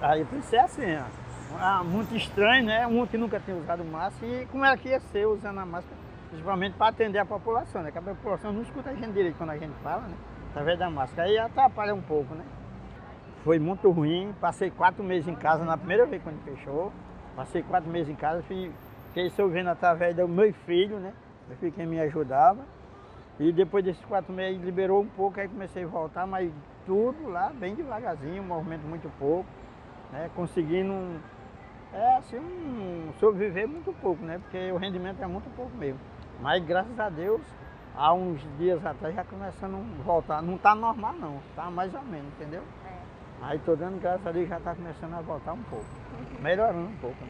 Aí eu pensei assim, ó, ah, muito estranho, né? Um que nunca tinha usado máscara e como era que ia ser usando a máscara, principalmente para atender a população, né? Que a população não escuta a gente direito quando a gente fala, né? Através da máscara. Aí atrapalha um pouco, né? Foi muito ruim, passei quatro meses em casa na primeira vez quando fechou. Passei quatro meses em casa, fiquei vendo através do meu filho, né? Meu filho quem me ajudava. E depois desses quatro meses liberou um pouco, aí comecei a voltar, mas tudo lá bem devagarzinho, movimento muito pouco, né? Conseguindo é assim, um, sobreviver muito pouco, né? Porque o rendimento é muito pouco mesmo. Mas graças a Deus, há uns dias atrás já começando a voltar. Não está normal não, está mais ou menos, entendeu? É. Aí estou dando graças a Deus já está começando a voltar um pouco. Melhorando um pouco. Né?